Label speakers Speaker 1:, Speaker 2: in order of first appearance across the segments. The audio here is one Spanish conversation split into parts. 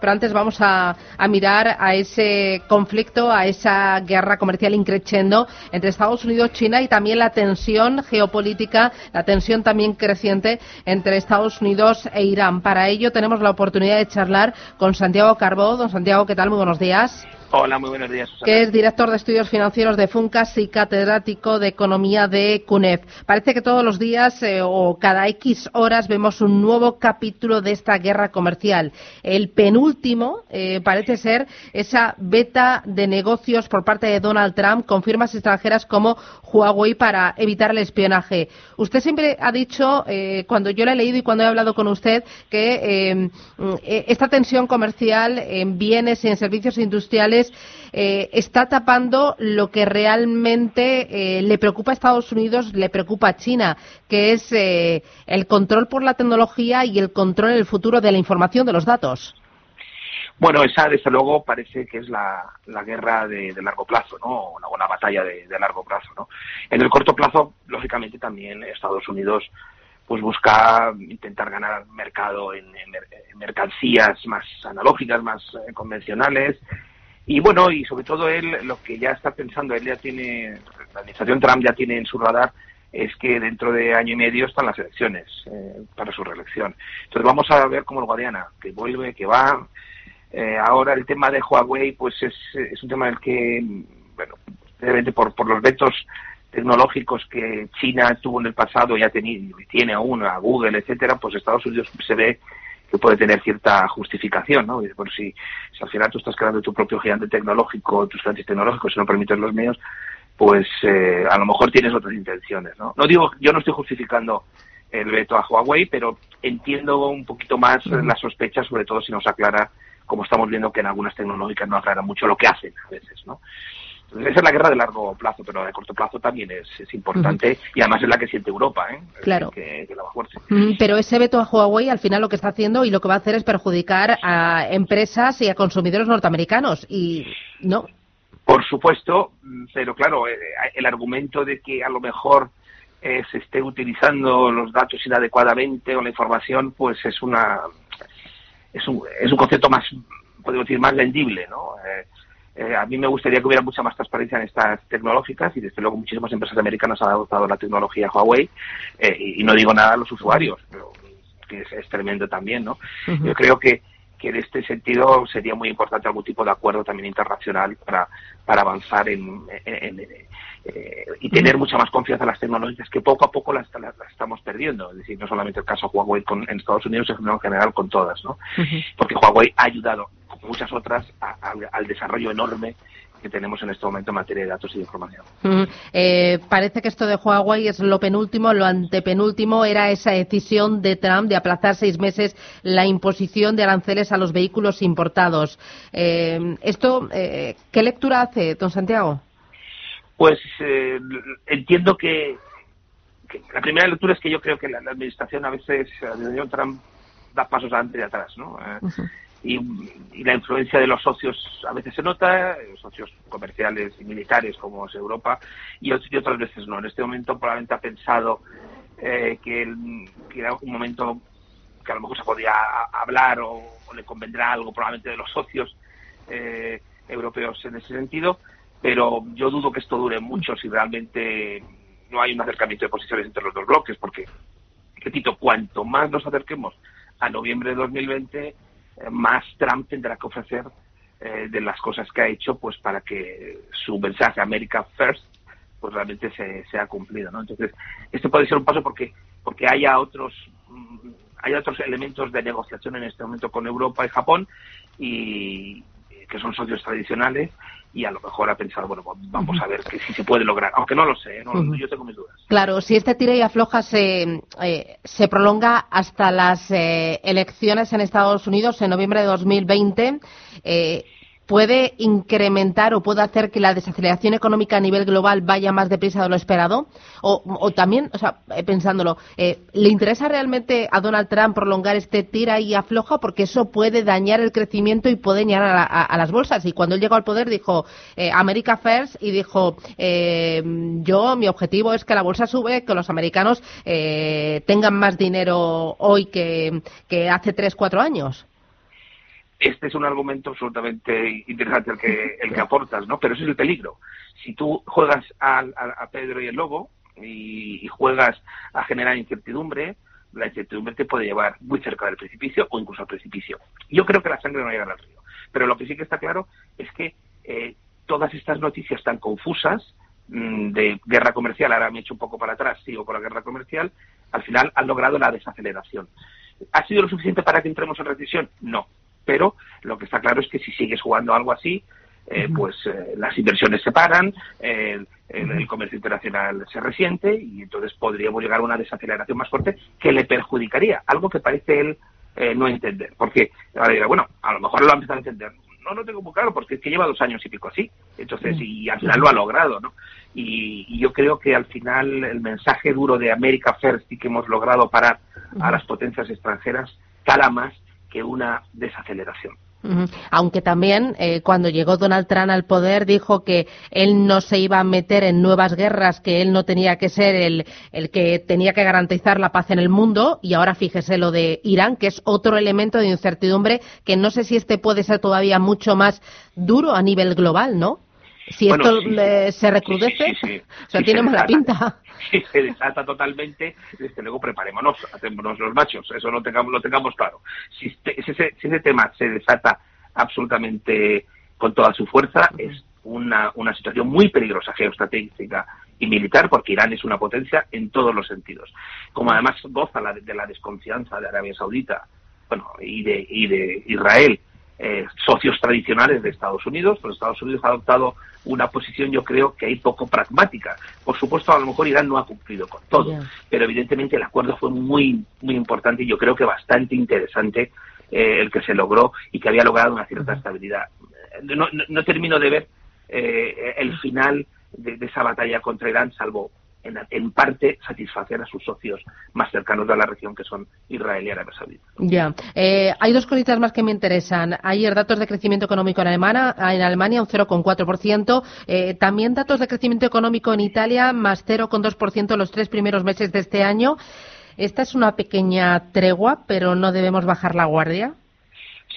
Speaker 1: Pero antes vamos a, mirar a ese conflicto, a esa guerra comercial increciendo entre Estados Unidos, China y también la tensión geopolítica, la tensión también creciente entre Estados Unidos e Irán. Para ello tenemos la oportunidad de charlar con Santiago Carbó. Don Santiago, ¿qué tal? Muy buenos días.
Speaker 2: Hola, muy buenos días.
Speaker 1: Susana. Que es director de estudios financieros de FUNCAS y catedrático de economía de CUNEF. Parece que todos los días eh, o cada X horas vemos un nuevo capítulo de esta guerra comercial. El penúltimo eh, parece ser esa beta de negocios por parte de Donald Trump con firmas extranjeras como Huawei para evitar el espionaje. Usted siempre ha dicho, eh, cuando yo le he leído y cuando he hablado con usted, que esta tensión comercial en bienes y en servicios industriales eh, está tapando lo que realmente eh, le preocupa a Estados Unidos, le preocupa a China, que es eh, el control por la tecnología y el control en el futuro de la información de los datos.
Speaker 2: Bueno, esa desde luego parece que es la, guerra de, largo plazo, ¿no? Una, batalla de, largo plazo, ¿no? En el corto plazo, lógicamente, también Estados Unidos pues busca intentar ganar mercado en, mercancías más analógicas, más convencionales, y bueno, y sobre todo él, lo que ya está pensando, él ya tiene, la administración Trump ya tiene en su radar, es que dentro de año y medio están las elecciones eh, para su reelección. Entonces vamos a ver cómo el Guadiana, que vuelve, que va. Eh, ahora el tema de Huawei, pues es, es un tema en el que, bueno, obviamente por, por los vetos tecnológicos que China tuvo en el pasado, ya tenía, tiene aún a Google, etcétera, pues Estados Unidos se ve que puede tener cierta justificación, ¿no? Por si, si al final tú estás creando tu propio gigante tecnológico, tus gigantes tecnológicos, si no permites los míos, pues eh, a lo mejor tienes otras intenciones, ¿no? No digo, yo no estoy justificando el veto a Huawei, pero entiendo un poquito más las sospechas, sobre todo si nos aclara, como estamos viendo que en algunas tecnológicas no aclaran mucho lo que hacen a veces, ¿no? esa es la guerra de largo plazo, pero de corto plazo también es, importante y además es la que siente Europa, ¿eh?
Speaker 1: Claro. pero ese veto a Huawei al final lo que está haciendo y lo que va a hacer es perjudicar a empresas y a consumidores norteamericanos y no.
Speaker 2: Por supuesto, pero claro, eh, el argumento de que a lo mejor eh, se esté utilizando los datos inadecuadamente o la información, pues es una es un, es un concepto más, podemos decir, más vendible, ¿no? Eh, eh, a mí me gustaría que hubiera mucha más transparencia en estas tecnológicas y desde luego muchísimas empresas americanas han adoptado la tecnología Huawei eh, y, no digo nada a los usuarios, pero que es, tremendo también, ¿no? Yo creo que, que en este sentido sería muy importante algún tipo de acuerdo también internacional para, para avanzar en, eh, y tener mucha más confianza en las tecnologías que poco a poco las, estamos perdiendo. Es decir, no solamente el caso Huawei con, en Estados Unidos, sino en general con todas, ¿no? Porque Huawei ha ayudado muchas otras al desarrollo enorme que tenemos en este momento en materia de datos y de información.
Speaker 1: Eh, parece que esto de Huawei es lo penúltimo, lo antepenúltimo era esa decisión de Trump de aplazar seis meses la imposición de aranceles a los vehículos importados. Eh, ¿Esto eh, qué lectura hace, don Santiago?
Speaker 2: Pues entiendo que, la primera lectura es que yo creo que la, administración a veces, la Trump da pasos adelante y atrás, ¿no? y, la influencia de los socios a veces se nota, socios comerciales y militares como es Europa, y, otras veces no. En este momento probablemente ha pensado eh, que, era un momento que a lo mejor se podía hablar o, le convendrá algo probablemente de los socios eh, europeos en ese sentido, pero yo dudo que esto dure mucho si realmente no hay un acercamiento de posiciones entre los dos bloques, porque, repito, cuanto más nos acerquemos a noviembre de 2020, más Trump tendrá que ofrecer eh, de las cosas que ha hecho pues para que su mensaje America First pues realmente se, sea cumplido ¿no? entonces este puede ser un paso porque porque haya otros mm, hay otros elementos de negociación en este momento con Europa y Japón y que son socios tradicionales y a lo mejor ha pensado, bueno, pues vamos a ver que si se puede lograr, aunque no lo sé, ¿no? yo tengo mis dudas.
Speaker 1: Claro, si este tira y afloja se, eh, se prolonga hasta las eh, elecciones en Estados Unidos en noviembre de 2020, eh, puede incrementar o puede hacer que la desaceleración económica a nivel global vaya más deprisa de lo esperado? O, también, o sea, eh, pensándolo, eh, ¿le interesa realmente a Donald Trump prolongar este tira y afloja? Porque eso puede dañar el crecimiento y puede dañar a, las bolsas. Y cuando él llegó al poder dijo eh, America First y dijo yo, mi objetivo es que la bolsa sube, que los americanos tengan más dinero hoy que, que hace tres, cuatro años
Speaker 2: este es un argumento absolutamente interesante el que, el que aportas, ¿no? Pero ese es el peligro. Si tú juegas a, Pedro y el Lobo y, juegas a generar incertidumbre, la incertidumbre te puede llevar muy cerca del precipicio o incluso al precipicio. Yo creo que la sangre no llega al río. Pero lo que sí que está claro es que eh, todas estas noticias tan confusas mm, de guerra comercial, ahora me he hecho un poco para atrás, sigo con la guerra comercial, al final han logrado la desaceleración. ¿Ha sido lo suficiente para que entremos en recesión? No pero lo que está claro es que si sigues jugando algo así, eh, pues eh, las inversiones se paran, el, comercio internacional se resiente y entonces podríamos llegar a una desaceleración más fuerte que le perjudicaría, algo que parece él eh, no entender. Porque ahora dirá, bueno, a lo mejor lo ha empezado a entender. No lo tengo muy claro porque es que lleva dos años y pico así. Entonces, y al final lo ha logrado, ¿no? Y, y, yo creo que al final el mensaje duro de America First y que hemos logrado parar a las potencias extranjeras cala más que una desaceleración.
Speaker 1: Aunque también eh, cuando llegó Donald Trump al poder dijo que él no se iba a meter en nuevas guerras, que él no tenía que ser el, el, que tenía que garantizar la paz en el mundo y ahora fíjese lo de Irán, que es otro elemento de incertidumbre que no sé si este puede ser todavía mucho más duro a nivel global, ¿no? Si esto se recrudece, o sea, tiene mala pinta.
Speaker 2: Si se desata totalmente, desde luego preparémonos, hacémonos los machos, eso lo tengamos, lo tengamos claro. Si, este, si, ese, tema se desata absolutamente con toda su fuerza, es una, una situación muy peligrosa geoestratégica y militar, porque Irán es una potencia en todos los sentidos. Como además goza de la desconfianza de Arabia Saudita bueno, y, de, y de Israel eh, socios tradicionales de Estados Unidos, pero Estados Unidos ha adoptado una posición, yo creo, que hay poco pragmática. Por supuesto, a lo mejor Irán no ha cumplido con todo, pero evidentemente el acuerdo fue muy, muy importante y yo creo que bastante interesante eh, el que se logró y que había logrado una cierta estabilidad. No, no, termino de ver eh, el final de, de esa batalla contra Irán, salvo en, parte satisfacer a sus socios más cercanos de la región, que son Israel y Arabia Saudita.
Speaker 1: Ya. Eh, hay dos cositas más que me interesan. Ayer datos de crecimiento económico en Alemania, en Alemania un 0,4%. Eh, también datos de crecimiento económico en Italia, más 0,2% en los tres primeros meses de este año. Esta es una pequeña tregua, pero no debemos bajar la guardia.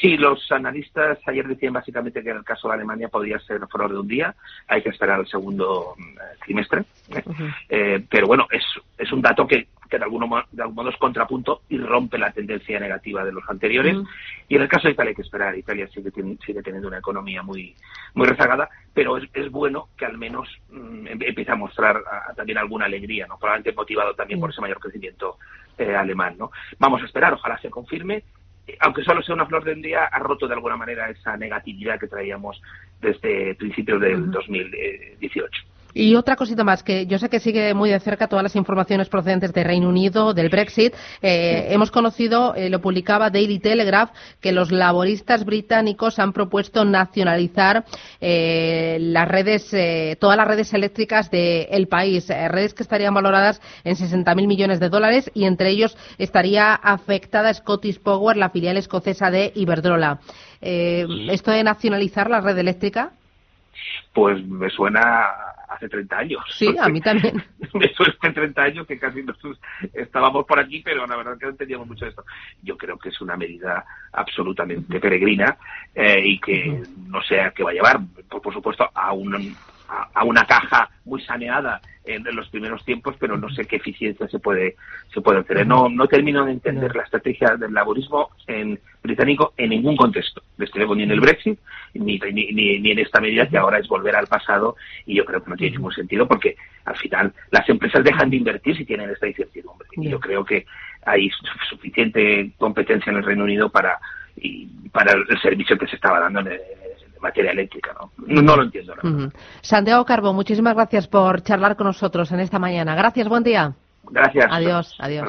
Speaker 2: Sí, los analistas ayer decían básicamente que en el caso de Alemania podría ser flor de un día. Hay que esperar el segundo mm, trimestre. ¿eh? Eh, pero bueno, es, es un dato que, que de, alguno, de algún modo es contrapunto y rompe la tendencia negativa de los anteriores. Y en el caso de Italia hay que esperar. Italia sigue, sigue teniendo una economía muy, muy rezagada, pero es, es bueno que al menos mm, empiece a mostrar también alguna alegría, ¿no? probablemente motivado también por ese mayor crecimiento eh, alemán. ¿no? Vamos a esperar, ojalá se confirme aunque solo sea una flor de un día, ha roto de alguna manera esa negatividad que traíamos desde principios del 2018.
Speaker 1: Y otra cosita más, que yo sé que sigue muy de cerca todas las informaciones procedentes del Reino Unido, del Brexit. Eh, hemos conocido, eh, lo publicaba Daily Telegraph, que los laboristas británicos han propuesto nacionalizar eh, las redes, todas las redes eléctricas del país, redes que estarían valoradas en 60.000 millones de dólares y entre ellos estaría afectada Scottish Power, la filial escocesa de Iberdrola. ¿Esto de nacionalizar la red eléctrica?
Speaker 2: Pues me suena hace 30 años.
Speaker 1: Sí, a mí también.
Speaker 2: Me suena hace 30 años que casi nosotros estábamos por aquí, pero la verdad que no entendíamos mucho de esto. Yo creo que es una medida absolutamente peregrina eh, y que no sé a qué va a llevar, por, supuesto, a, un, a, una caja muy saneada en, los primeros tiempos, pero no sé qué eficiencia se puede se puede hacer. No no termino de entender la estrategia del laborismo en británico en ningún contexto, desde luego ni en el Brexit ni, ni, ni, en esta medida que ahora es volver al pasado y yo creo que no tiene ningún sentido porque al final las empresas dejan de invertir si tienen esta incertidumbre. Y yo creo que hay suficiente competencia en el Reino Unido para y para el servicio que se estaba dando en el, materia eléctrica, ¿no? No, lo entiendo.
Speaker 1: Santiago Carbo, muchísimas gracias por charlar con nosotros en esta mañana. Gracias, buen día.
Speaker 2: Gracias.
Speaker 1: adiós. adiós.